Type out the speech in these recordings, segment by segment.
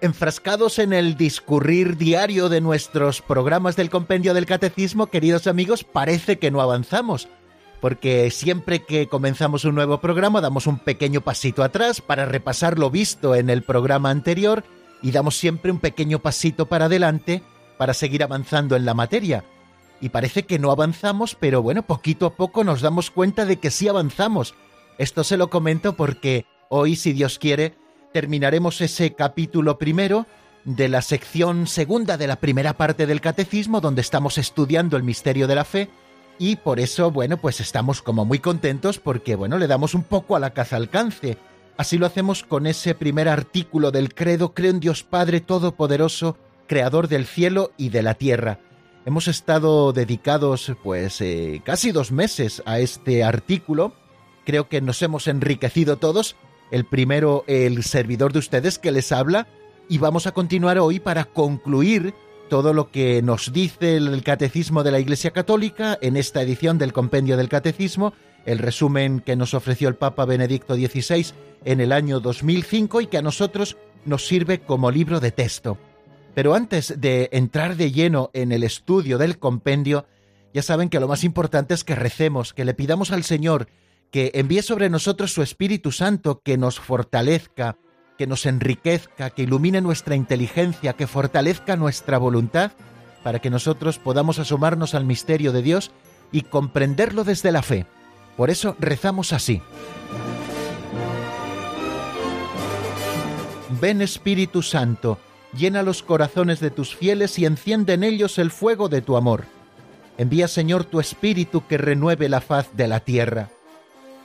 Enfrascados en el discurrir diario de nuestros programas del compendio del catecismo, queridos amigos, parece que no avanzamos, porque siempre que comenzamos un nuevo programa damos un pequeño pasito atrás para repasar lo visto en el programa anterior y damos siempre un pequeño pasito para adelante para seguir avanzando en la materia. Y parece que no avanzamos, pero bueno, poquito a poco nos damos cuenta de que sí avanzamos. Esto se lo comento porque hoy, si Dios quiere, terminaremos ese capítulo primero de la sección segunda de la primera parte del catecismo, donde estamos estudiando el misterio de la fe, y por eso, bueno, pues estamos como muy contentos porque, bueno, le damos un poco a la caza alcance Así lo hacemos con ese primer artículo del credo, creo en Dios Padre Todopoderoso, Creador del cielo y de la tierra. Hemos estado dedicados pues eh, casi dos meses a este artículo. Creo que nos hemos enriquecido todos. El primero, el servidor de ustedes que les habla. Y vamos a continuar hoy para concluir todo lo que nos dice el Catecismo de la Iglesia Católica en esta edición del Compendio del Catecismo, el resumen que nos ofreció el Papa Benedicto XVI en el año 2005 y que a nosotros nos sirve como libro de texto. Pero antes de entrar de lleno en el estudio del compendio, ya saben que lo más importante es que recemos, que le pidamos al Señor que envíe sobre nosotros su Espíritu Santo, que nos fortalezca, que nos enriquezca, que ilumine nuestra inteligencia, que fortalezca nuestra voluntad, para que nosotros podamos asomarnos al misterio de Dios y comprenderlo desde la fe. Por eso rezamos así. Ven Espíritu Santo, llena los corazones de tus fieles y enciende en ellos el fuego de tu amor. Envía Señor tu Espíritu que renueve la faz de la tierra.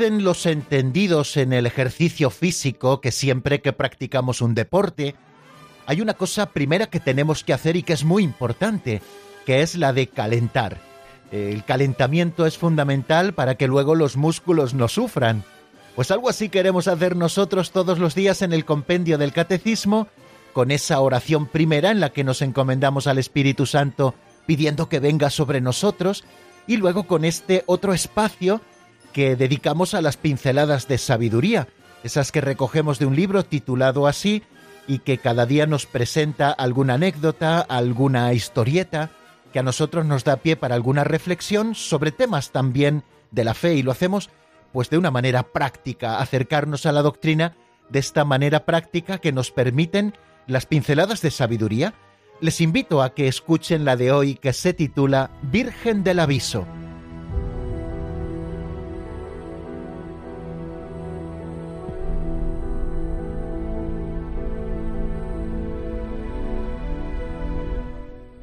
Los entendidos en el ejercicio físico que siempre que practicamos un deporte, hay una cosa primera que tenemos que hacer y que es muy importante, que es la de calentar. El calentamiento es fundamental para que luego los músculos no sufran. Pues algo así queremos hacer nosotros todos los días en el compendio del catecismo, con esa oración primera en la que nos encomendamos al Espíritu Santo pidiendo que venga sobre nosotros, y luego con este otro espacio que dedicamos a las pinceladas de sabiduría, esas que recogemos de un libro titulado así y que cada día nos presenta alguna anécdota, alguna historieta, que a nosotros nos da pie para alguna reflexión sobre temas también de la fe y lo hacemos pues de una manera práctica, acercarnos a la doctrina de esta manera práctica que nos permiten las pinceladas de sabiduría. Les invito a que escuchen la de hoy que se titula Virgen del Aviso.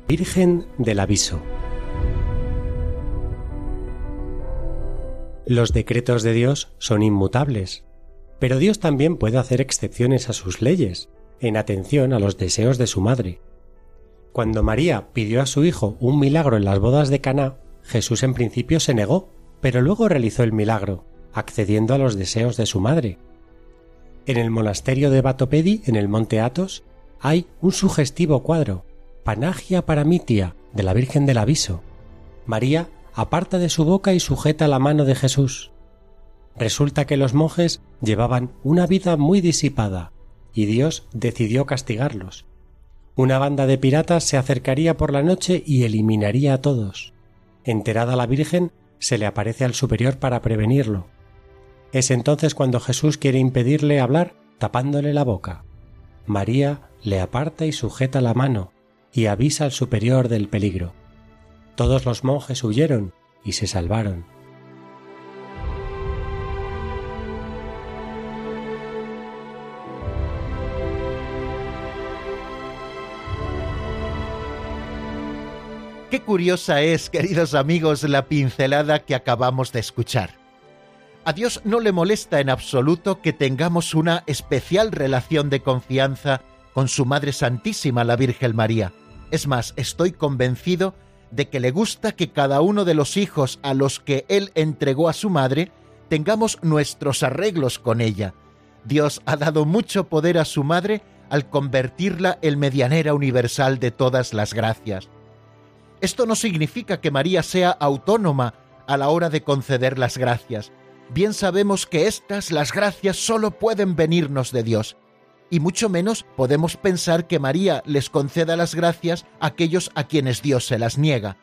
Virgen del Aviso. Los decretos de Dios son inmutables, pero Dios también puede hacer excepciones a sus leyes, en atención a los deseos de su madre. Cuando María pidió a su hijo un milagro en las bodas de Caná, Jesús en principio se negó, pero luego realizó el milagro, accediendo a los deseos de su madre. En el monasterio de Batopedi, en el monte Athos, hay un sugestivo cuadro, Panagia Paramitia, de la Virgen del Aviso. María aparta de su boca y sujeta la mano de Jesús. Resulta que los monjes llevaban una vida muy disipada, y Dios decidió castigarlos. Una banda de piratas se acercaría por la noche y eliminaría a todos. Enterada la Virgen, se le aparece al superior para prevenirlo. Es entonces cuando Jesús quiere impedirle hablar tapándole la boca. María le aparta y sujeta la mano y avisa al superior del peligro. Todos los monjes huyeron y se salvaron. Qué curiosa es, queridos amigos, la pincelada que acabamos de escuchar. A Dios no le molesta en absoluto que tengamos una especial relación de confianza con su Madre Santísima, la Virgen María. Es más, estoy convencido de que le gusta que cada uno de los hijos a los que Él entregó a su madre tengamos nuestros arreglos con ella. Dios ha dado mucho poder a su madre al convertirla en medianera universal de todas las gracias. Esto no significa que María sea autónoma a la hora de conceder las gracias. Bien sabemos que estas, las gracias, solo pueden venirnos de Dios y mucho menos podemos pensar que María les conceda las gracias a aquellos a quienes Dios se las niega.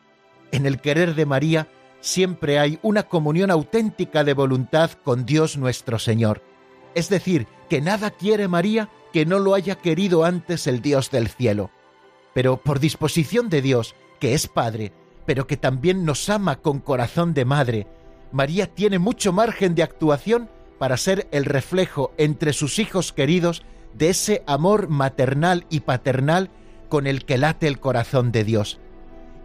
En el querer de María siempre hay una comunión auténtica de voluntad con Dios nuestro Señor. Es decir, que nada quiere María que no lo haya querido antes el Dios del cielo. Pero por disposición de Dios, que es Padre, pero que también nos ama con corazón de madre, María tiene mucho margen de actuación para ser el reflejo entre sus hijos queridos de ese amor maternal y paternal con el que late el corazón de Dios.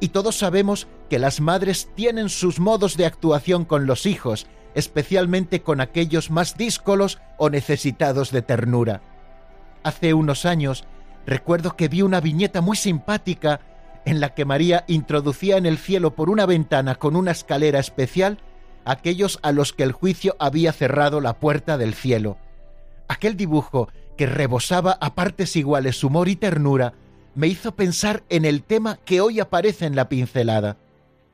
Y todos sabemos que las madres tienen sus modos de actuación con los hijos, especialmente con aquellos más díscolos o necesitados de ternura. Hace unos años recuerdo que vi una viñeta muy simpática en la que María introducía en el cielo por una ventana con una escalera especial aquellos a los que el juicio había cerrado la puerta del cielo. Aquel dibujo que rebosaba a partes iguales humor y ternura, me hizo pensar en el tema que hoy aparece en la pincelada.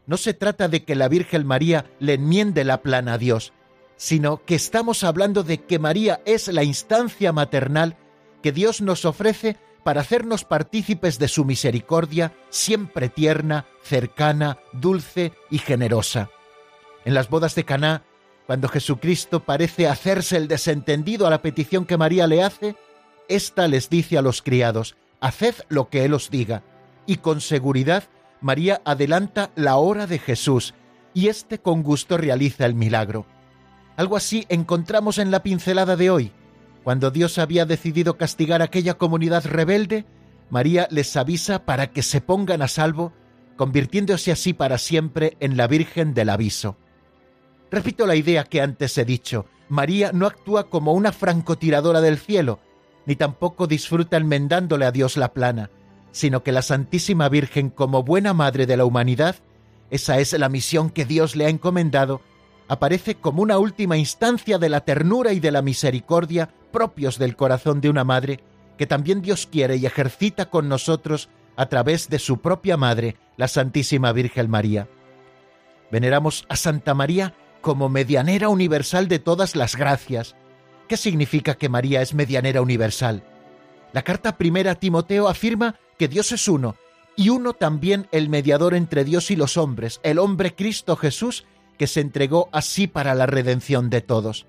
No se trata de que la Virgen María le enmiende la plana a Dios, sino que estamos hablando de que María es la instancia maternal que Dios nos ofrece para hacernos partícipes de su misericordia, siempre tierna, cercana, dulce y generosa. En las bodas de Caná, cuando Jesucristo parece hacerse el desentendido a la petición que María le hace, ésta les dice a los criados, haced lo que Él os diga. Y con seguridad María adelanta la hora de Jesús, y éste con gusto realiza el milagro. Algo así encontramos en la pincelada de hoy. Cuando Dios había decidido castigar a aquella comunidad rebelde, María les avisa para que se pongan a salvo, convirtiéndose así para siempre en la Virgen del Aviso. Repito la idea que antes he dicho. María no actúa como una francotiradora del cielo, ni tampoco disfruta enmendándole a Dios la plana, sino que la Santísima Virgen, como buena madre de la humanidad, esa es la misión que Dios le ha encomendado, aparece como una última instancia de la ternura y de la misericordia propios del corazón de una madre, que también Dios quiere y ejercita con nosotros a través de su propia madre, la Santísima Virgen María. Veneramos a Santa María como medianera universal de todas las gracias. ¿Qué significa que María es medianera universal? La carta primera a Timoteo afirma que Dios es uno, y uno también el mediador entre Dios y los hombres, el hombre Cristo Jesús, que se entregó así para la redención de todos.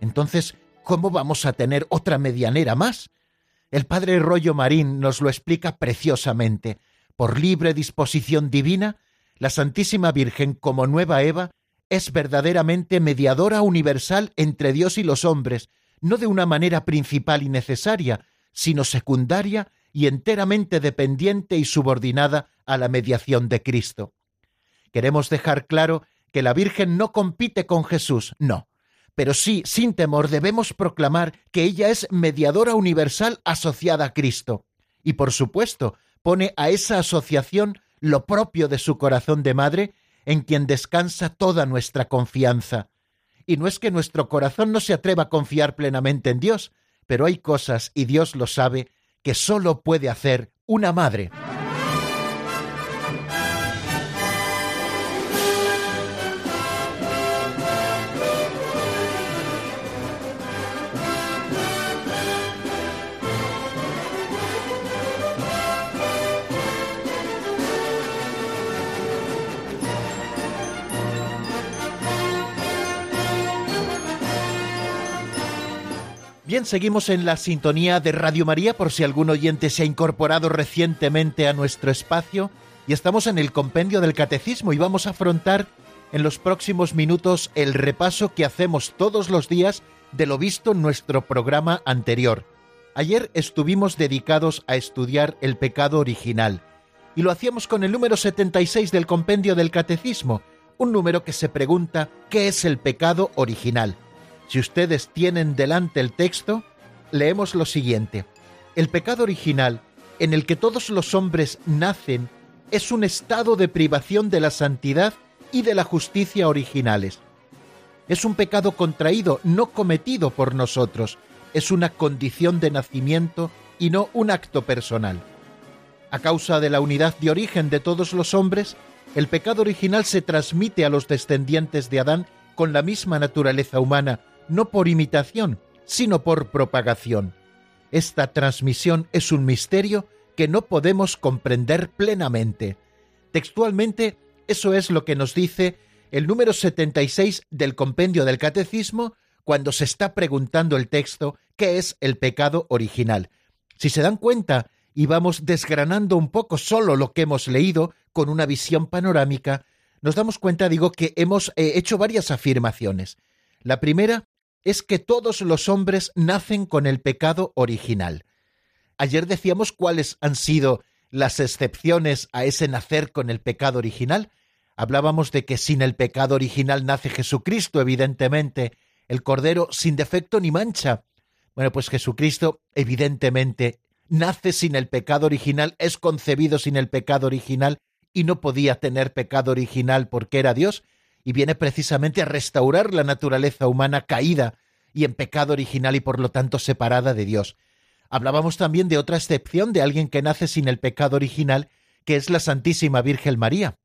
Entonces, ¿cómo vamos a tener otra medianera más? El padre Rollo Marín nos lo explica preciosamente. Por libre disposición divina, la Santísima Virgen como nueva Eva es verdaderamente mediadora universal entre Dios y los hombres, no de una manera principal y necesaria, sino secundaria y enteramente dependiente y subordinada a la mediación de Cristo. Queremos dejar claro que la Virgen no compite con Jesús, no, pero sí, sin temor, debemos proclamar que ella es mediadora universal asociada a Cristo, y por supuesto pone a esa asociación lo propio de su corazón de madre en quien descansa toda nuestra confianza, Y no es que nuestro corazón no se atreva a confiar plenamente en Dios, pero hay cosas, y Dios lo sabe, que sólo puede hacer una madre. Bien, seguimos en la sintonía de Radio María por si algún oyente se ha incorporado recientemente a nuestro espacio y estamos en el compendio del catecismo y vamos a afrontar en los próximos minutos el repaso que hacemos todos los días de lo visto en nuestro programa anterior. Ayer estuvimos dedicados a estudiar el pecado original y lo hacíamos con el número 76 del compendio del catecismo, un número que se pregunta ¿qué es el pecado original? Si ustedes tienen delante el texto, leemos lo siguiente. El pecado original, en el que todos los hombres nacen, es un estado de privación de la santidad y de la justicia originales. Es un pecado contraído, no cometido por nosotros, es una condición de nacimiento y no un acto personal. A causa de la unidad de origen de todos los hombres, el pecado original se transmite a los descendientes de Adán con la misma naturaleza humana, no por imitación, sino por propagación. Esta transmisión es un misterio que no podemos comprender plenamente. Textualmente, eso es lo que nos dice el número 76 del compendio del Catecismo cuando se está preguntando el texto qué es el pecado original. Si se dan cuenta y vamos desgranando un poco solo lo que hemos leído con una visión panorámica, nos damos cuenta, digo, que hemos eh, hecho varias afirmaciones. La primera es que todos los hombres nacen con el pecado original. Ayer decíamos cuáles han sido las excepciones a ese nacer con el pecado original. Hablábamos de que sin el pecado original nace Jesucristo, evidentemente, el Cordero sin defecto ni mancha. Bueno, pues Jesucristo, evidentemente, nace sin el pecado original, es concebido sin el pecado original y no podía tener pecado original porque era Dios, y viene precisamente a restaurar la naturaleza humana caída y en pecado original y por lo tanto separada de Dios. Hablábamos también de otra excepción de alguien que nace sin el pecado original, que es la Santísima Virgen María,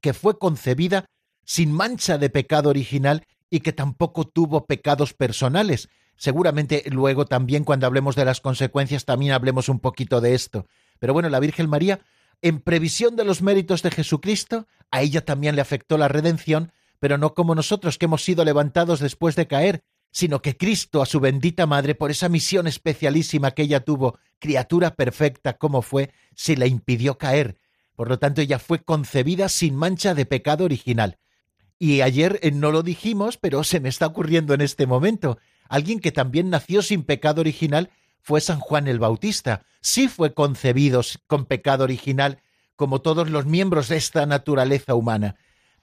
que fue concebida sin mancha de pecado original y que tampoco tuvo pecados personales. Seguramente luego también cuando hablemos de las consecuencias también hablemos un poquito de esto. Pero bueno, la Virgen María, en previsión de los méritos de Jesucristo, a ella también le afectó la redención pero no como nosotros que hemos sido levantados después de caer, sino que Cristo a su bendita Madre, por esa misión especialísima que ella tuvo, criatura perfecta como fue, se la impidió caer. Por lo tanto, ella fue concebida sin mancha de pecado original. Y ayer eh, no lo dijimos, pero se me está ocurriendo en este momento. Alguien que también nació sin pecado original fue San Juan el Bautista. Sí fue concebido con pecado original, como todos los miembros de esta naturaleza humana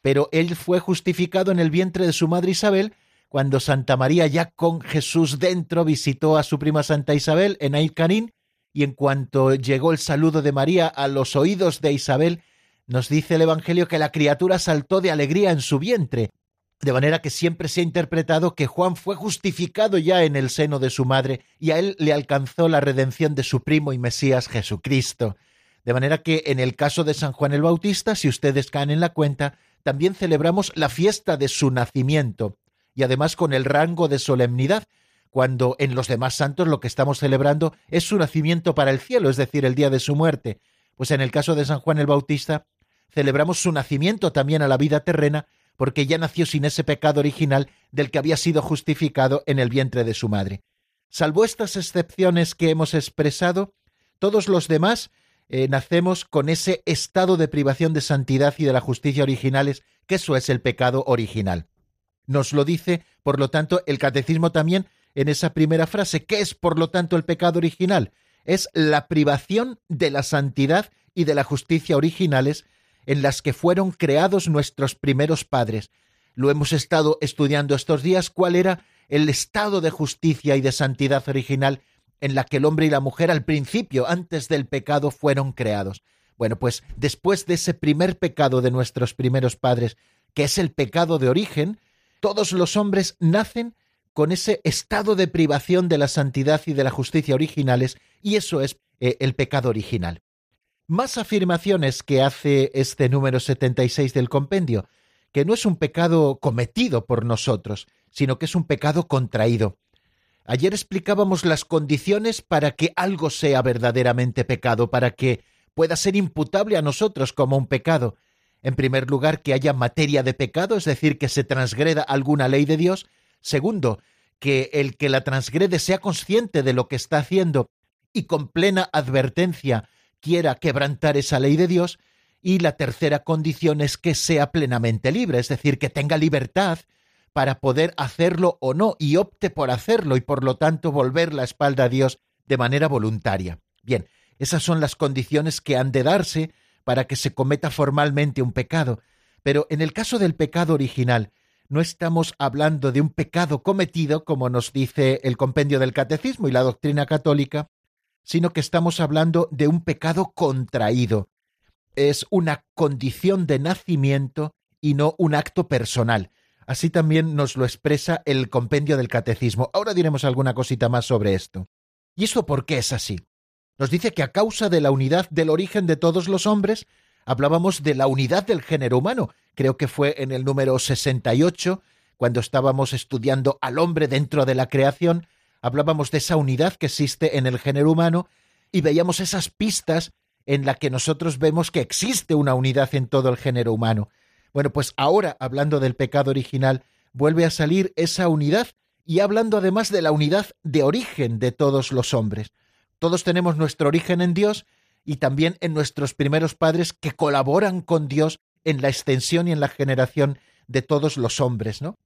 pero él fue justificado en el vientre de su madre Isabel cuando Santa María ya con Jesús dentro visitó a su prima Santa Isabel en Ailcanín y en cuanto llegó el saludo de María a los oídos de Isabel, nos dice el Evangelio que la criatura saltó de alegría en su vientre, de manera que siempre se ha interpretado que Juan fue justificado ya en el seno de su madre y a él le alcanzó la redención de su primo y Mesías Jesucristo. De manera que en el caso de San Juan el Bautista, si ustedes caen en la cuenta, también celebramos la fiesta de su nacimiento y además con el rango de solemnidad, cuando en los demás santos lo que estamos celebrando es su nacimiento para el cielo, es decir, el día de su muerte. Pues en el caso de San Juan el Bautista, celebramos su nacimiento también a la vida terrena, porque ya nació sin ese pecado original del que había sido justificado en el vientre de su madre. Salvo estas excepciones que hemos expresado, todos los demás eh, nacemos con ese estado de privación de santidad y de la justicia originales, que eso es el pecado original. Nos lo dice, por lo tanto, el catecismo también en esa primera frase. ¿Qué es, por lo tanto, el pecado original? Es la privación de la santidad y de la justicia originales en las que fueron creados nuestros primeros padres. Lo hemos estado estudiando estos días, cuál era el estado de justicia y de santidad original en la que el hombre y la mujer al principio, antes del pecado, fueron creados. Bueno, pues después de ese primer pecado de nuestros primeros padres, que es el pecado de origen, Todos los hombres nacen con ese estado de privación de la santidad y de la justicia originales, y eso es eh, el pecado original. Más afirmaciones que hace este número 76 del compendio, que no es un pecado cometido por nosotros, sino que es un pecado contraído. Ayer explicábamos las condiciones para que algo sea verdaderamente pecado, para que pueda ser imputable a nosotros como un pecado. En primer lugar, que haya materia de pecado, es decir, que se transgreda alguna ley de Dios. Segundo, que el que la transgrede sea consciente de lo que está haciendo y con plena advertencia quiera quebrantar esa ley de Dios. Y la tercera condición es que sea plenamente libre, es decir, que tenga libertad para poder hacerlo o no y opte por hacerlo y por lo tanto volver la espalda a Dios de manera voluntaria. Bien, esas son las condiciones que han de darse para que se cometa formalmente un pecado. Pero en el caso del pecado original, no estamos hablando de un pecado cometido, como nos dice el compendio del Catecismo y la doctrina católica, sino que estamos hablando de un pecado contraído. Es una condición de nacimiento y no un acto personal. Así también nos lo expresa el compendio del catecismo. Ahora diremos alguna cosita más sobre esto. ¿Y esto por qué es así? Nos dice que a causa de la unidad del origen de todos los hombres, hablábamos de la unidad del género humano. Creo que fue en el número 68, cuando estábamos estudiando al hombre dentro de la creación, hablábamos de esa unidad que existe en el género humano y veíamos esas pistas en la que nosotros vemos que existe una unidad en todo el género humano. Bueno, pues ahora, hablando del pecado original, vuelve a salir esa unidad y hablando además de la unidad de origen de todos los hombres. Todos tenemos nuestro origen en Dios y también en nuestros primeros padres que colaboran con Dios en la extensión y en la generación de todos los hombres, ¿no?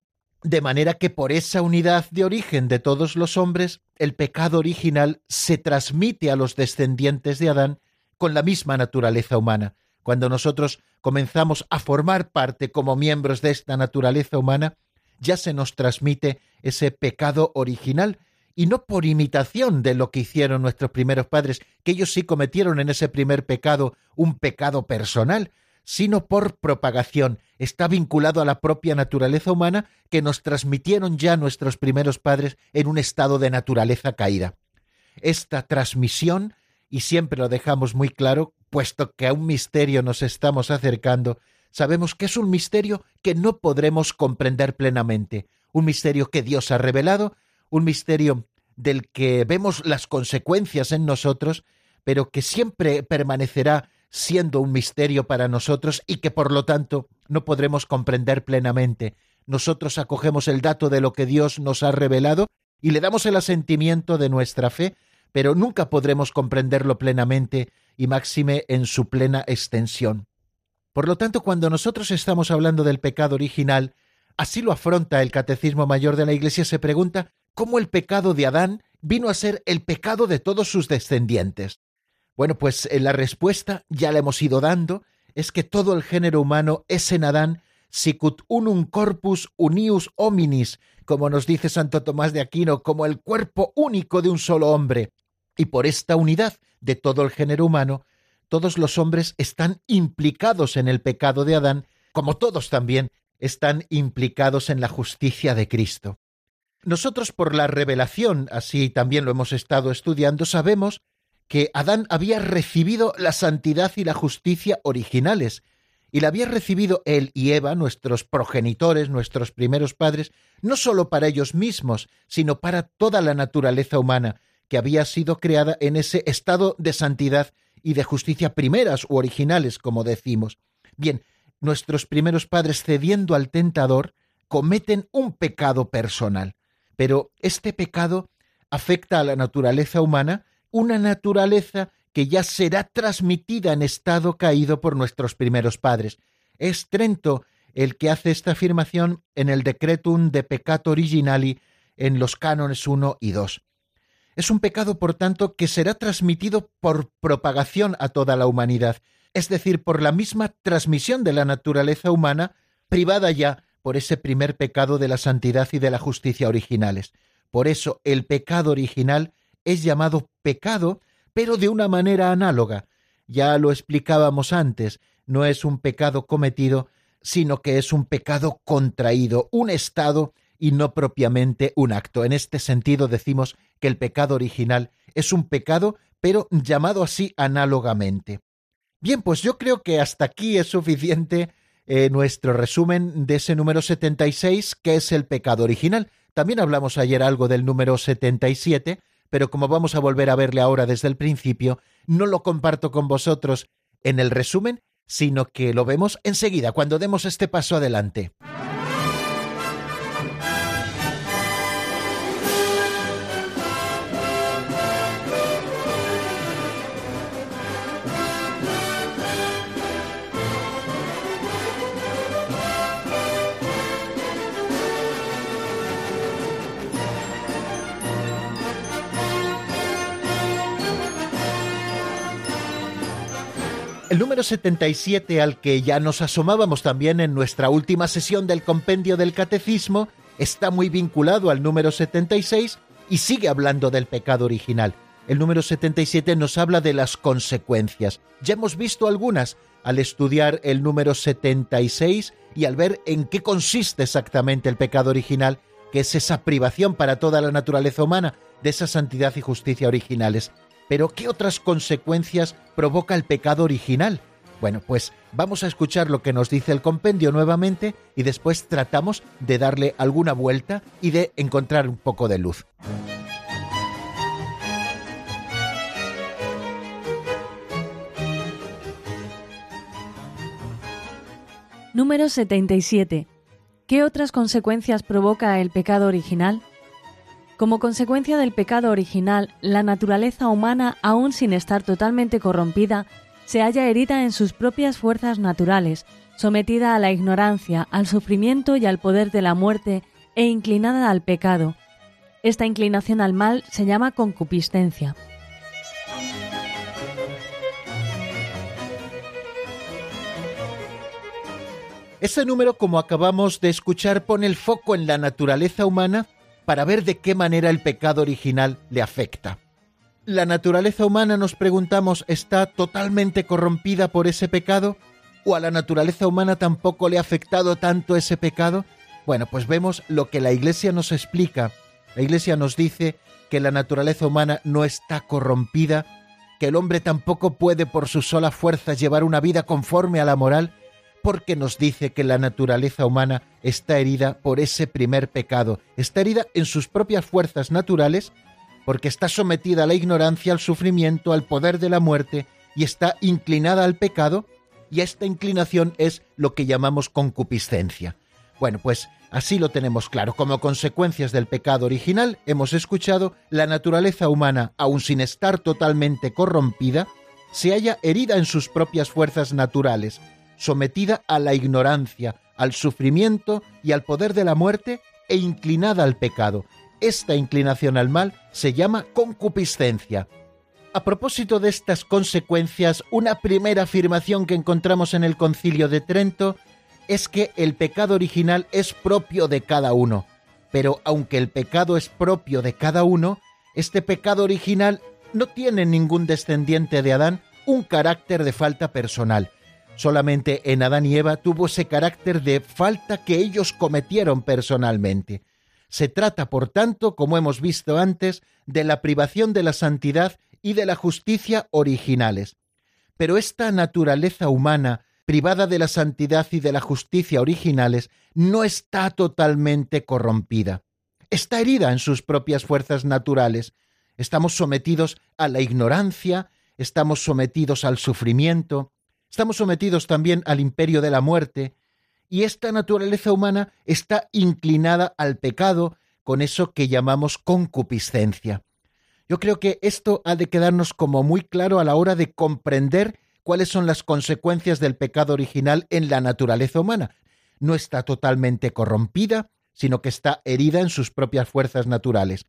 De manera que por esa unidad de origen de todos los hombres, el pecado original se transmite a los descendientes de Adán con la misma naturaleza humana. Cuando nosotros comenzamos a formar parte como miembros de esta naturaleza humana, ya se nos transmite ese pecado original y no por imitación de lo que hicieron nuestros primeros padres, que ellos sí cometieron en ese primer pecado un pecado personal, sino por propagación. Está vinculado a la propia naturaleza humana que nos transmitieron ya nuestros primeros padres en un estado de naturaleza caída. Esta transmisión, y siempre lo dejamos muy claro, puesto que a un misterio nos estamos acercando, sabemos que es un misterio que no podremos comprender plenamente, un misterio que Dios ha revelado, un misterio del que vemos las consecuencias en nosotros, pero que siempre permanecerá siendo un misterio para nosotros y que por lo tanto no podremos comprender plenamente. Nosotros acogemos el dato de lo que Dios nos ha revelado y le damos el asentimiento de nuestra fe, pero nunca podremos comprenderlo plenamente y máxime en su plena extensión. Por lo tanto, cuando nosotros estamos hablando del pecado original, así lo afronta el Catecismo Mayor de la Iglesia, se pregunta cómo el pecado de Adán vino a ser el pecado de todos sus descendientes. Bueno, pues en la respuesta ya la hemos ido dando, es que todo el género humano es en Adán sicut unum corpus unius hominis, como nos dice Santo Tomás de Aquino, como el cuerpo único de un solo hombre. Y por esta unidad de todo el género humano, todos los hombres están implicados en el pecado de Adán, como todos también están implicados en la justicia de Cristo. Nosotros por la revelación, así también lo hemos estado estudiando, sabemos que Adán había recibido la santidad y la justicia originales, y la había recibido él y Eva, nuestros progenitores, nuestros primeros padres, no sólo para ellos mismos, sino para toda la naturaleza humana, que había sido creada en ese estado de santidad y de justicia primeras u originales, como decimos. Bien, nuestros primeros padres, cediendo al tentador, cometen un pecado personal. Pero este pecado afecta a la naturaleza humana, una naturaleza que ya será transmitida en estado caído por nuestros primeros padres. Es Trento el que hace esta afirmación en el Decretum de Peccato Originali en los cánones 1 y 2. Es un pecado, por tanto, que será transmitido por propagación a toda la humanidad, es decir, por la misma transmisión de la naturaleza humana, privada ya por ese primer pecado de la santidad y de la justicia originales. Por eso el pecado original es llamado pecado, pero de una manera análoga. Ya lo explicábamos antes, no es un pecado cometido, sino que es un pecado contraído, un estado y no propiamente un acto. En este sentido decimos que el pecado original es un pecado, pero llamado así análogamente. Bien, pues yo creo que hasta aquí es suficiente eh, nuestro resumen de ese número 76, que es el pecado original. También hablamos ayer algo del número 77, pero como vamos a volver a verle ahora desde el principio, no lo comparto con vosotros en el resumen, sino que lo vemos enseguida, cuando demos este paso adelante. El número 77 al que ya nos asomábamos también en nuestra última sesión del compendio del catecismo está muy vinculado al número 76 y sigue hablando del pecado original. El número 77 nos habla de las consecuencias. Ya hemos visto algunas al estudiar el número 76 y al ver en qué consiste exactamente el pecado original, que es esa privación para toda la naturaleza humana de esa santidad y justicia originales. Pero ¿qué otras consecuencias provoca el pecado original? Bueno, pues vamos a escuchar lo que nos dice el compendio nuevamente y después tratamos de darle alguna vuelta y de encontrar un poco de luz. Número 77. ¿Qué otras consecuencias provoca el pecado original? Como consecuencia del pecado original, la naturaleza humana, aún sin estar totalmente corrompida, se halla herida en sus propias fuerzas naturales, sometida a la ignorancia, al sufrimiento y al poder de la muerte, e inclinada al pecado. Esta inclinación al mal se llama concupiscencia. Este número, como acabamos de escuchar, pone el foco en la naturaleza humana para ver de qué manera el pecado original le afecta. ¿La naturaleza humana, nos preguntamos, está totalmente corrompida por ese pecado? ¿O a la naturaleza humana tampoco le ha afectado tanto ese pecado? Bueno, pues vemos lo que la Iglesia nos explica. La Iglesia nos dice que la naturaleza humana no está corrompida, que el hombre tampoco puede por su sola fuerza llevar una vida conforme a la moral, porque nos dice que la naturaleza humana está herida por ese primer pecado, está herida en sus propias fuerzas naturales, porque está sometida a la ignorancia, al sufrimiento, al poder de la muerte, y está inclinada al pecado, y esta inclinación es lo que llamamos concupiscencia. Bueno, pues así lo tenemos claro. Como consecuencias del pecado original, hemos escuchado, la naturaleza humana, aun sin estar totalmente corrompida, se halla herida en sus propias fuerzas naturales, sometida a la ignorancia, al sufrimiento y al poder de la muerte e inclinada al pecado. Esta inclinación al mal se llama concupiscencia. A propósito de estas consecuencias, una primera afirmación que encontramos en el concilio de Trento es que el pecado original es propio de cada uno. Pero aunque el pecado es propio de cada uno, este pecado original no tiene ningún descendiente de Adán un carácter de falta personal, Solamente en Adán y Eva tuvo ese carácter de falta que ellos cometieron personalmente. Se trata, por tanto, como hemos visto antes, de la privación de la santidad y de la justicia originales. Pero esta naturaleza humana, privada de la santidad y de la justicia originales, no está totalmente corrompida. Está herida en sus propias fuerzas naturales. Estamos sometidos a la ignorancia, estamos sometidos al sufrimiento, Estamos sometidos también al imperio de la muerte y esta naturaleza humana está inclinada al pecado con eso que llamamos concupiscencia. Yo creo que esto ha de quedarnos como muy claro a la hora de comprender cuáles son las consecuencias del pecado original en la naturaleza humana. No está totalmente corrompida, sino que está herida en sus propias fuerzas naturales.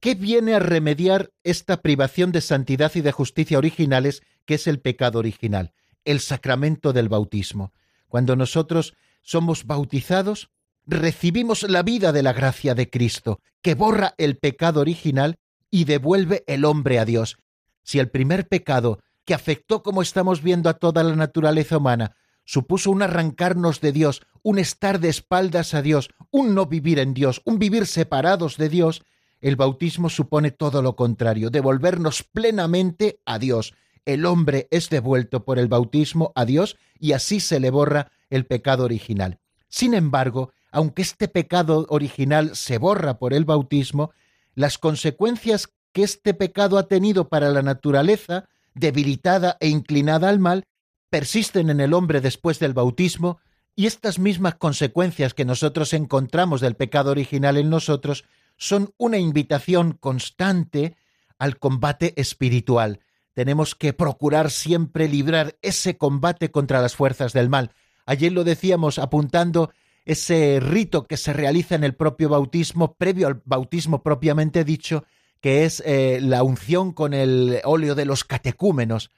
¿Qué viene a remediar esta privación de santidad y de justicia originales que es el pecado original? El sacramento del bautismo. Cuando nosotros somos bautizados, recibimos la vida de la gracia de Cristo, que borra el pecado original y devuelve el hombre a Dios. Si el primer pecado, que afectó, como estamos viendo, a toda la naturaleza humana, supuso un arrancarnos de Dios, un estar de espaldas a Dios, un no vivir en Dios, un vivir separados de Dios, el bautismo supone todo lo contrario, devolvernos plenamente a Dios. El hombre es devuelto por el bautismo a Dios y así se le borra el pecado original. Sin embargo, aunque este pecado original se borra por el bautismo, las consecuencias que este pecado ha tenido para la naturaleza, debilitada e inclinada al mal, persisten en el hombre después del bautismo, y estas mismas consecuencias que nosotros encontramos del pecado original en nosotros son una invitación constante al combate espiritual. Tenemos que procurar siempre librar ese combate contra las fuerzas del mal. Ayer lo decíamos apuntando ese rito que se realiza en el propio bautismo, previo al bautismo propiamente dicho, que es eh, la unción con el óleo de los catecúmenos,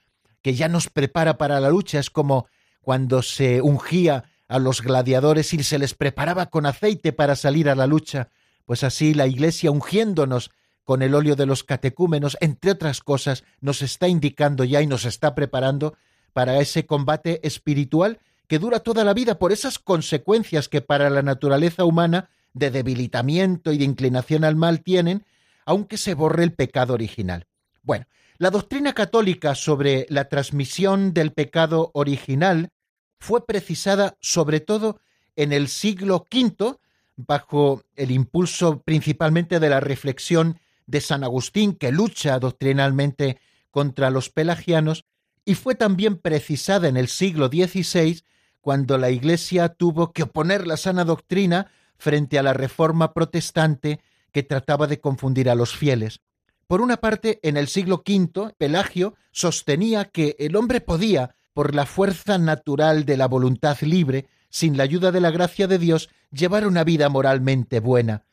que ya nos prepara para la lucha. Es como cuando se ungía a los gladiadores y se les preparaba con aceite para salir a la lucha. Pues así la Iglesia, ungiéndonos con el óleo de los catecúmenos, entre otras cosas, nos está indicando ya y nos está preparando para ese combate espiritual que dura toda la vida por esas consecuencias que para la naturaleza humana de debilitamiento y de inclinación al mal tienen, aunque se borre el pecado original. Bueno, la doctrina católica sobre la transmisión del pecado original fue precisada sobre todo en el siglo V bajo el impulso principalmente de la reflexión de San Agustín, que lucha doctrinalmente contra los pelagianos, y fue también precisada en el siglo XVI, cuando la Iglesia tuvo que oponer la sana doctrina frente a la reforma protestante que trataba de confundir a los fieles. Por una parte, en el siglo V, Pelagio sostenía que el hombre podía, por la fuerza natural de la voluntad libre, sin la ayuda de la gracia de Dios, llevar una vida moralmente buena.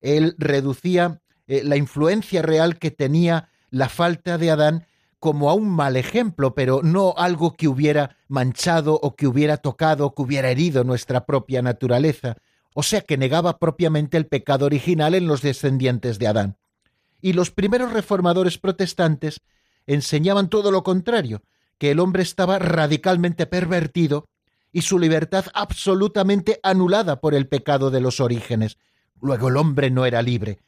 Él reducía eh, la influencia real que tenía la falta de Adán como a un mal ejemplo, pero no algo que hubiera manchado o que hubiera tocado o que hubiera herido nuestra propia naturaleza, o sea que negaba propiamente el pecado original en los descendientes de Adán. Y los primeros reformadores protestantes enseñaban todo lo contrario, que el hombre estaba radicalmente pervertido y su libertad absolutamente anulada por el pecado de los orígenes. Luego el hombre no era libre.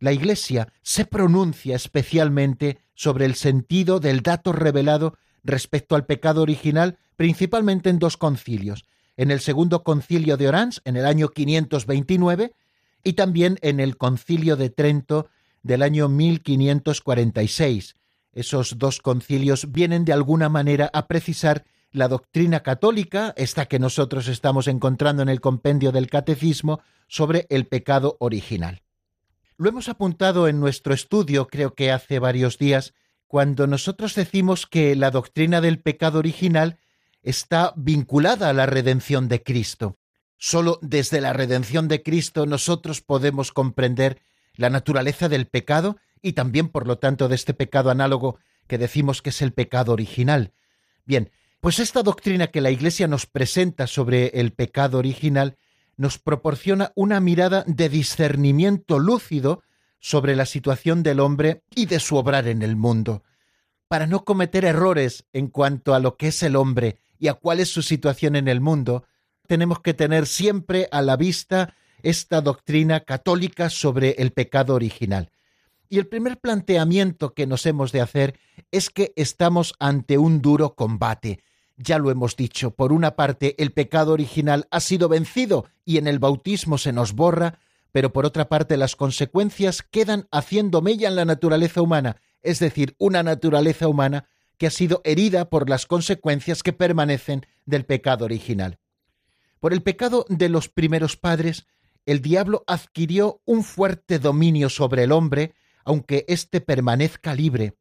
La Iglesia se pronuncia especialmente sobre el sentido del dato revelado respecto al pecado original, principalmente en dos concilios, en el segundo concilio de Orange, en el año 529, y también en el concilio de Trento del año 1546. Esos dos concilios vienen de alguna manera a precisar la doctrina católica, esta que nosotros estamos encontrando en el compendio del catecismo, sobre el pecado original. Lo hemos apuntado en nuestro estudio, creo que hace varios días, cuando nosotros decimos que la doctrina del pecado original está vinculada a la redención de Cristo. Solo desde la redención de Cristo nosotros podemos comprender la naturaleza del pecado y también, por lo tanto, de este pecado análogo que decimos que es el pecado original. Bien, pues esta doctrina que la Iglesia nos presenta sobre el pecado original nos proporciona una mirada de discernimiento lúcido sobre la situación del hombre y de su obrar en el mundo, para no cometer errores en cuanto a lo que es el hombre y a cuál es su situación en el mundo, tenemos que tener siempre a la vista esta doctrina católica sobre el pecado original. Y el primer planteamiento que nos hemos de hacer es que estamos ante un duro combate, ya lo hemos dicho, por una parte el pecado original ha sido vencido y en el bautismo se nos borra, pero por otra parte las consecuencias quedan haciendo mella en la naturaleza humana, es decir, una naturaleza humana que ha sido herida por las consecuencias que permanecen del pecado original. Por el pecado de los primeros padres, el diablo adquirió un fuerte dominio sobre el hombre, aunque éste permanezca libre.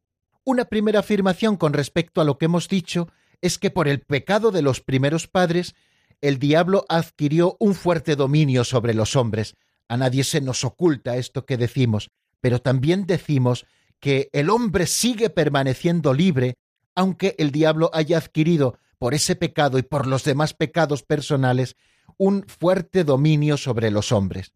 Una primera afirmación con respecto a lo que hemos dicho es que por el pecado de los primeros padres, el diablo adquirió un fuerte dominio sobre los hombres. A nadie se nos oculta esto que decimos, pero también decimos que el hombre sigue permaneciendo libre, aunque el diablo haya adquirido por ese pecado y por los demás pecados personales un fuerte dominio sobre los hombres.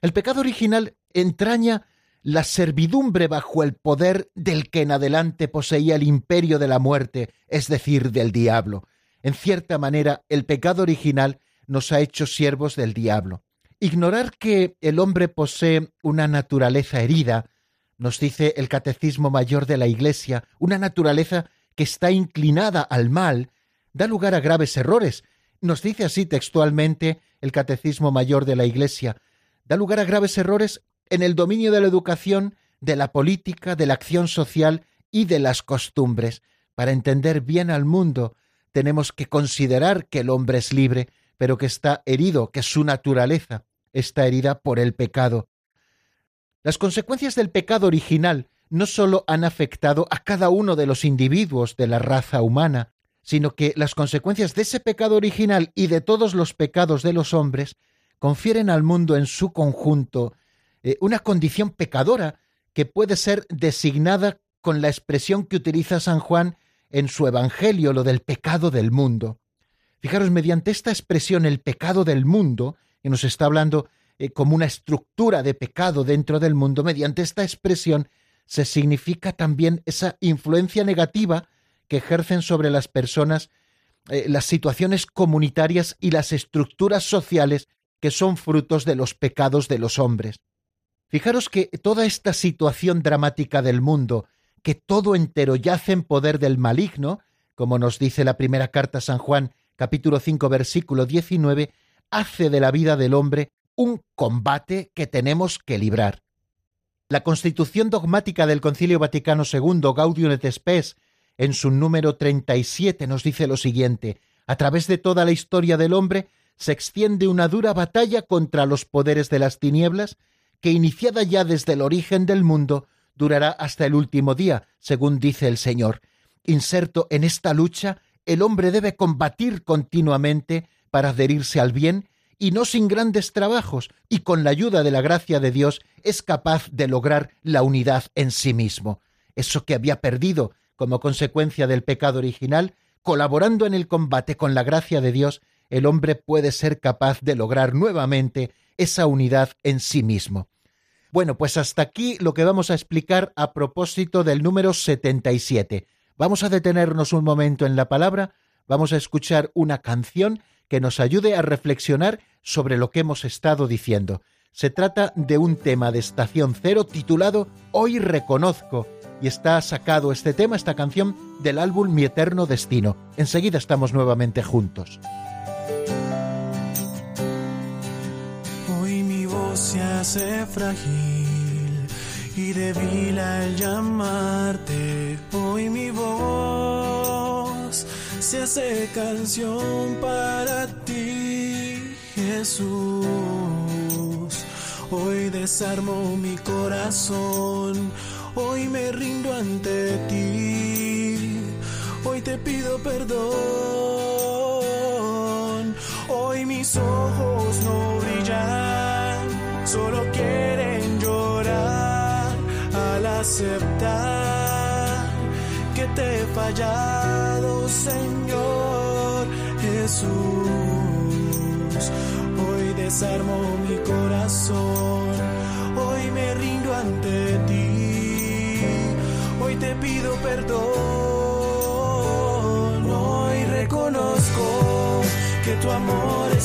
El pecado original entraña la servidumbre bajo el poder del que en adelante poseía el imperio de la muerte, es decir, del diablo. En cierta manera, el pecado original nos ha hecho siervos del diablo. Ignorar que el hombre posee una naturaleza herida, nos dice el Catecismo Mayor de la Iglesia, una naturaleza que está inclinada al mal, da lugar a graves errores. Nos dice así textualmente el Catecismo Mayor de la Iglesia, da lugar a graves errores en el dominio de la educación, de la política, de la acción social y de las costumbres. Para entender bien al mundo, tenemos que considerar que el hombre es libre, pero que está herido, que su naturaleza está herida por el pecado. Las consecuencias del pecado original no sólo han afectado a cada uno de los individuos de la raza humana, sino que las consecuencias de ese pecado original y de todos los pecados de los hombres confieren al mundo en su conjunto eh, una condición pecadora que puede ser designada con la expresión que utiliza San Juan en su Evangelio, lo del pecado del mundo. Fijaros, mediante esta expresión, el pecado del mundo, que nos está hablando eh, como una estructura de pecado dentro del mundo, mediante esta expresión se significa también esa influencia negativa que ejercen sobre las personas eh, las situaciones comunitarias y las estructuras sociales que son frutos de los pecados de los hombres. Fijaros que toda esta situación dramática del mundo, que todo entero yace en poder del maligno, como nos dice la primera carta a San Juan, capítulo 5, versículo 19, hace de la vida del hombre un combate que tenemos que librar. La constitución dogmática del Concilio Vaticano II, Gaudium et Spes, en su número 37 nos dice lo siguiente: a través de toda la historia del hombre se extiende una dura batalla contra los poderes de las tinieblas, que iniciada ya desde el origen del mundo, durará hasta el último día, según dice el Señor. Inserto en esta lucha, el hombre debe combatir continuamente para adherirse al bien y no sin grandes trabajos, y con la ayuda de la gracia de Dios es capaz de lograr la unidad en sí mismo. Eso que había perdido como consecuencia del pecado original, colaborando en el combate con la gracia de Dios, el hombre puede ser capaz de lograr nuevamente esa unidad en sí mismo. Bueno, pues hasta aquí lo que vamos a explicar a propósito del número 77. Vamos a detenernos un momento en la palabra, vamos a escuchar una canción que nos ayude a reflexionar sobre lo que hemos estado diciendo. Se trata de un tema de estación cero titulado Hoy reconozco y está sacado este tema, esta canción, del álbum Mi Eterno Destino. Enseguida estamos nuevamente juntos. Se hace frágil y débil al llamarte. Hoy mi voz se hace canción para ti, Jesús. Hoy desarmo mi corazón Hoy me rindo ante ti. Hoy te pido perdón. Hoy mis ojos no brillan, solo quieren llorar al aceptar que te he fallado, Señor Jesús. Hoy desarmo mi corazón, hoy me rindo ante ti hoy te pido perdón. Hoy reconozco que tu amor es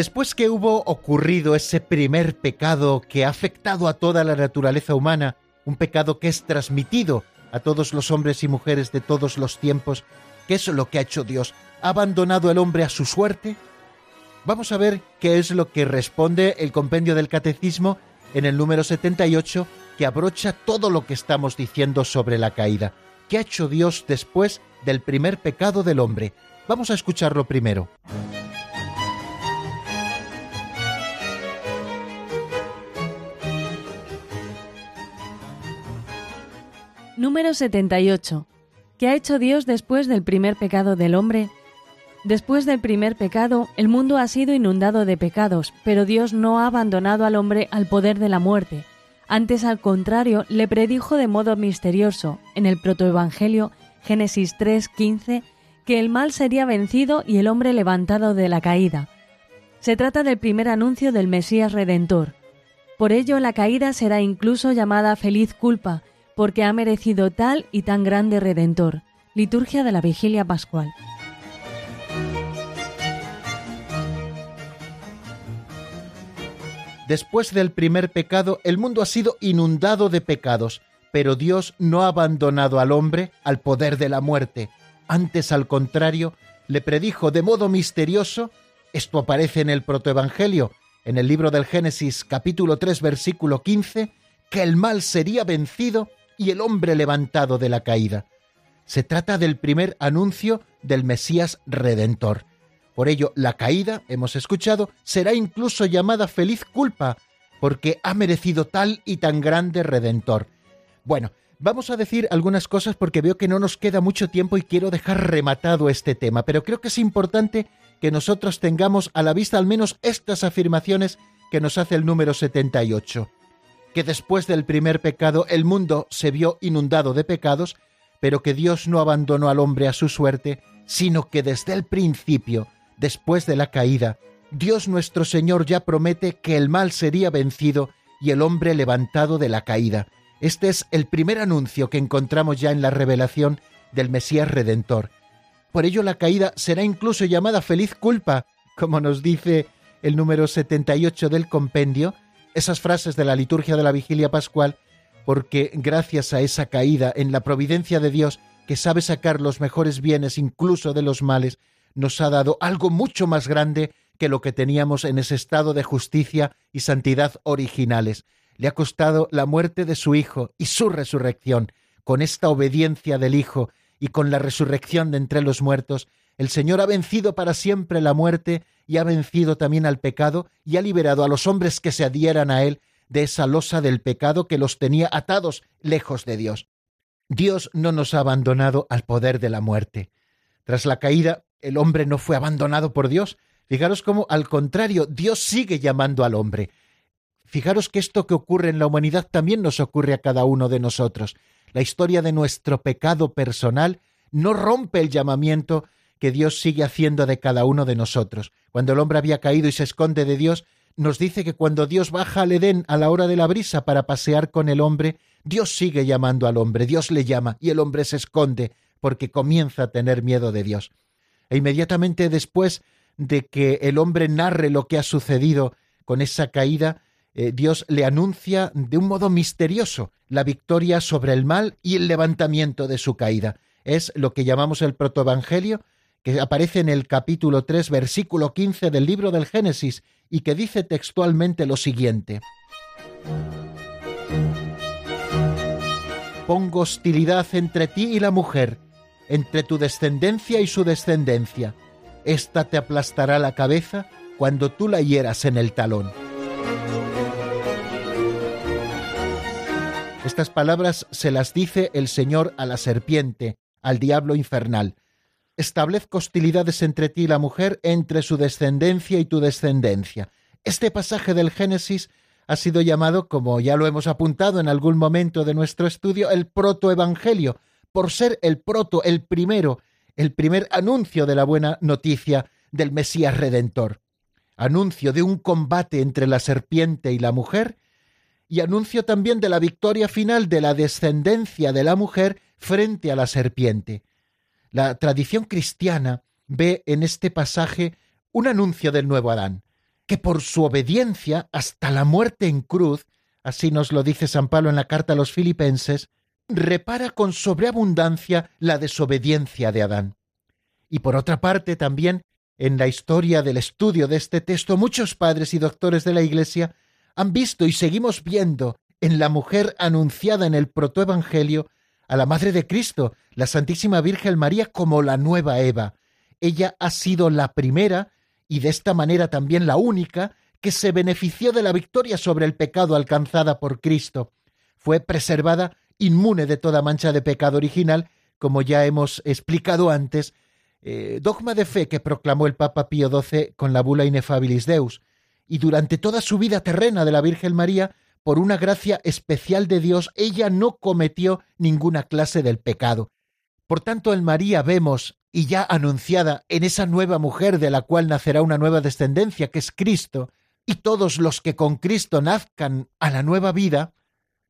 Después que hubo ocurrido ese primer pecado que ha afectado a toda la naturaleza humana, un pecado que es transmitido a todos los hombres y mujeres de todos los tiempos, ¿qué es lo que ha hecho Dios? ¿Ha abandonado al hombre a su suerte? Vamos a ver qué es lo que responde el compendio del catecismo en el número 78, que abrocha todo lo que estamos diciendo sobre la caída. ¿Qué ha hecho Dios después del primer pecado del hombre? Vamos a escucharlo primero. Número 78. ¿Qué ha hecho Dios después del primer pecado del hombre? Después del primer pecado, el mundo ha sido inundado de pecados, pero Dios no ha abandonado al hombre al poder de la muerte. Antes, al contrario, le predijo de modo misterioso, en el protoevangelio Génesis 3:15, que el mal sería vencido y el hombre levantado de la caída. Se trata del primer anuncio del Mesías Redentor. Por ello, la caída será incluso llamada feliz culpa, porque ha merecido tal y tan grande Redentor. Liturgia de la Vigilia Pascual. Después del primer pecado, el mundo ha sido inundado de pecados, pero Dios no ha abandonado al hombre al poder de la muerte. Antes, al contrario, le predijo de modo misterioso, esto aparece en el protoevangelio, en el libro del Génesis capítulo 3 versículo 15, que el mal sería vencido y el hombre levantado de la caída. Se trata del primer anuncio del Mesías Redentor. Por ello, la caída, hemos escuchado, será incluso llamada feliz culpa, porque ha merecido tal y tan grande Redentor. Bueno, vamos a decir algunas cosas porque veo que no nos queda mucho tiempo y quiero dejar rematado este tema, pero creo que es importante que nosotros tengamos a la vista al menos estas afirmaciones que nos hace el número 78. Que después del primer pecado el mundo se vio inundado de pecados, pero que Dios no abandonó al hombre a su suerte, sino que desde el principio, después de la caída, Dios nuestro Señor ya promete que el mal sería vencido y el hombre levantado de la caída. Este es el primer anuncio que encontramos ya en la revelación del Mesías Redentor. Por ello la caída será incluso llamada feliz culpa, como nos dice el número 78 del compendio, esas frases de la liturgia de la vigilia pascual, porque gracias a esa caída en la providencia de Dios, que sabe sacar los mejores bienes incluso de los males, nos ha dado algo mucho más grande que lo que teníamos en ese estado de justicia y santidad originales. Le ha costado la muerte de su Hijo y su resurrección. Con esta obediencia del Hijo y con la resurrección de entre los muertos, el Señor ha vencido para siempre la muerte y ha vencido también al pecado y ha liberado a los hombres que se adhieran a Él de esa losa del pecado que los tenía atados lejos de Dios. Dios no nos ha abandonado al poder de la muerte. Tras la caída, el hombre no fue abandonado por Dios. Fijaros cómo, al contrario, Dios sigue llamando al hombre. Fijaros que esto que ocurre en la humanidad también nos ocurre a cada uno de nosotros. La historia de nuestro pecado personal no rompe el llamamiento que Dios sigue haciendo de cada uno de nosotros. Cuando el hombre había caído y se esconde de Dios, nos dice que cuando Dios baja al Edén a la hora de la brisa para pasear con el hombre, Dios sigue llamando al hombre, Dios le llama y el hombre se esconde porque comienza a tener miedo de Dios. e inmediatamente después de que el hombre narre lo que ha sucedido con esa caída, eh, Dios le anuncia de un modo misterioso la victoria sobre el mal y el levantamiento de su caída. Es lo que llamamos el protoevangelio, que aparece en el capítulo 3, versículo 15 del libro del Génesis, y que dice textualmente lo siguiente. Pongo hostilidad entre ti y la mujer, entre tu descendencia y su descendencia. Esta te aplastará la cabeza cuando tú la hieras en el talón. Estas palabras se las dice el Señor a la serpiente, al diablo infernal. Establezco hostilidades entre ti y la mujer, entre su descendencia y tu descendencia. Este pasaje del Génesis ha sido llamado, como ya lo hemos apuntado en algún momento de nuestro estudio, el protoevangelio, por ser el proto, el primero, el primer anuncio de la buena noticia del Mesías Redentor. Anuncio de un combate entre la serpiente y la mujer, y anuncio también de la victoria final de la descendencia de la mujer frente a la serpiente. La tradición cristiana ve en este pasaje un anuncio del nuevo Adán, que por su obediencia hasta la muerte en cruz, así nos lo dice San Pablo en la carta a los filipenses, repara con sobreabundancia la desobediencia de Adán. Y por otra parte también, en la historia del estudio de este texto, muchos padres y doctores de la Iglesia han visto y seguimos viendo en la mujer anunciada en el protoevangelio a la Madre de Cristo, la Santísima Virgen María, como la nueva Eva. Ella ha sido la primera y de esta manera también la única que se benefició de la victoria sobre el pecado alcanzada por Cristo. Fue preservada inmune de toda mancha de pecado original, como ya hemos explicado antes, eh, dogma de fe que proclamó el Papa Pío XII con la bula Inefabilis Deus, y durante toda su vida terrena de la Virgen María, por una gracia especial de Dios, ella no cometió ninguna clase del pecado. Por tanto, en María vemos, y ya anunciada en esa nueva mujer de la cual nacerá una nueva descendencia, que es Cristo, y todos los que con Cristo nazcan a la nueva vida,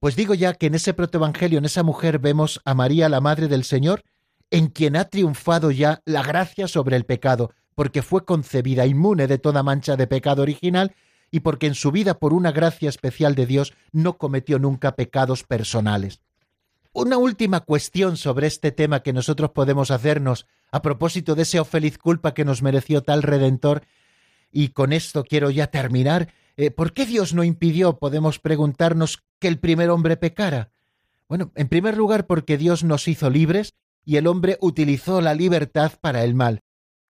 pues digo ya que en ese protoevangelio, en esa mujer, vemos a María, la Madre del Señor, en quien ha triunfado ya la gracia sobre el pecado, porque fue concebida inmune de toda mancha de pecado original y porque en su vida por una gracia especial de Dios no cometió nunca pecados personales. Una última cuestión sobre este tema que nosotros podemos hacernos a propósito de ese oh feliz culpa que nos mereció tal Redentor, y con esto quiero ya terminar. Eh, ¿Por qué Dios no impidió, podemos preguntarnos, que el primer hombre pecara? Bueno, en primer lugar porque Dios nos hizo libres y el hombre utilizó la libertad para el mal.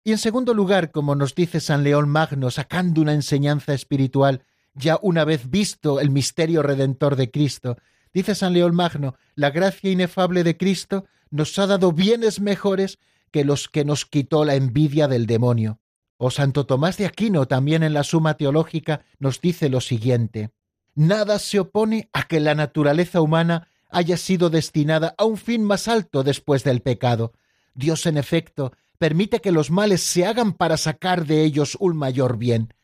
Y en segundo lugar, como nos dice San León Magno, sacando una enseñanza espiritual, ya una vez visto el misterio redentor de Cristo, dice San León Magno, la gracia inefable de Cristo nos ha dado bienes mejores que los que nos quitó la envidia del demonio. O Santo Tomás de Aquino también en la Suma Teológica nos dice lo siguiente, Nada se opone a que la naturaleza humana haya sido destinada a un fin más alto después del pecado. Dios, en efecto, permite que los males se hagan para sacar de ellos un mayor bien.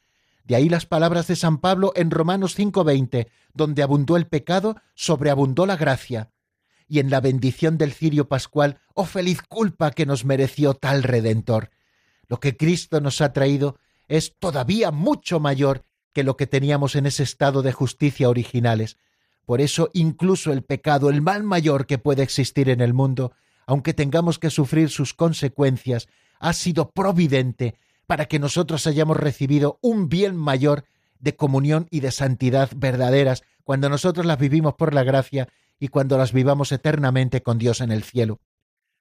De ahí las palabras de San Pablo en Romanos 5:20, donde abundó el pecado, sobreabundó la gracia. Y en la bendición del cirio pascual, oh feliz culpa que nos mereció tal Redentor. Lo que Cristo nos ha traído es todavía mucho mayor que lo que teníamos en ese estado de justicia originales. Por eso incluso el pecado, el mal mayor que puede existir en el mundo, aunque tengamos que sufrir sus consecuencias, ha sido providente para que nosotros hayamos recibido un bien mayor de comunión y de santidad verdaderas cuando nosotros las vivimos por la gracia y cuando las vivamos eternamente con Dios en el cielo.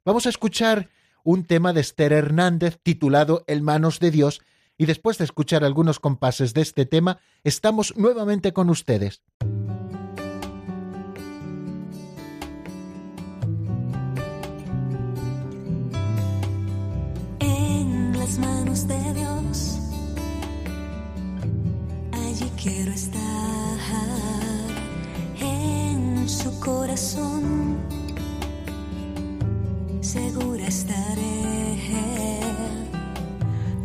Vamos a escuchar un tema de Esther Hernández titulado El manos de Dios y después de escuchar algunos compases de este tema, estamos nuevamente con ustedes. Quiero estar en su corazón. Segura estaré.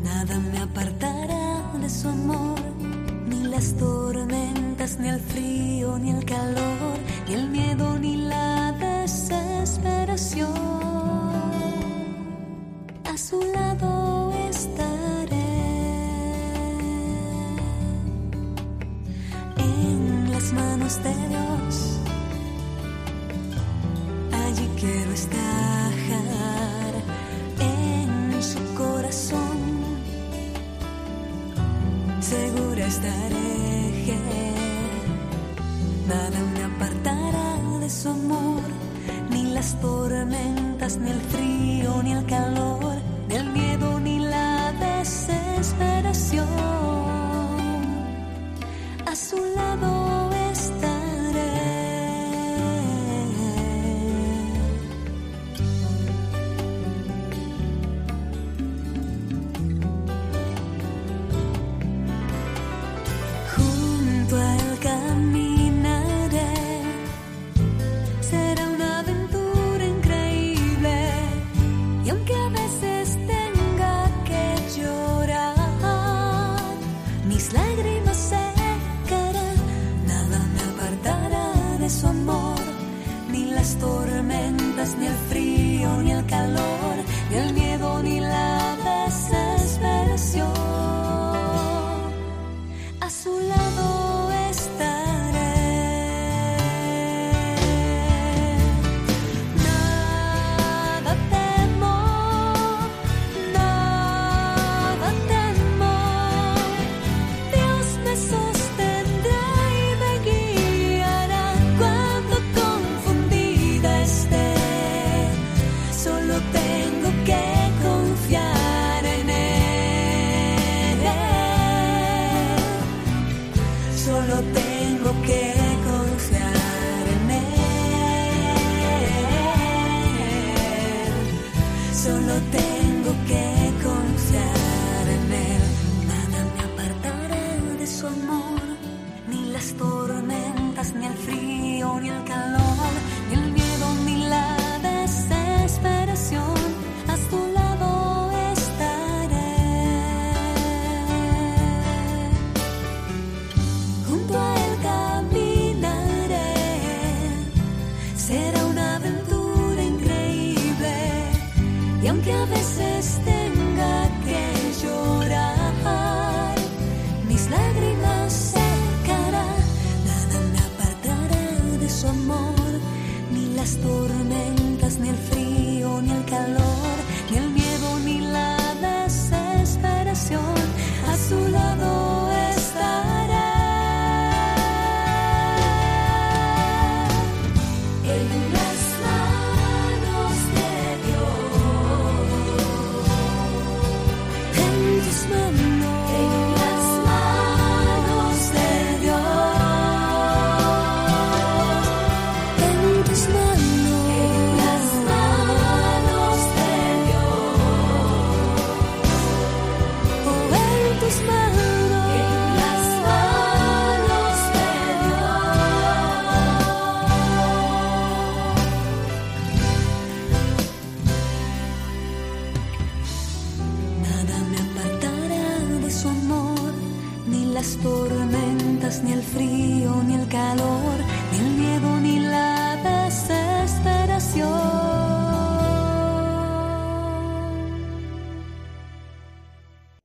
Nada me apartará de su amor, ni las tormentas, ni el frío, ni el calor, ni el miedo, ni la desesperación. A su lado de Allí quiero estar en su corazón. Segura estaré nada me apartará de su amor, ni las tormentas, ni el frío, ni el calor.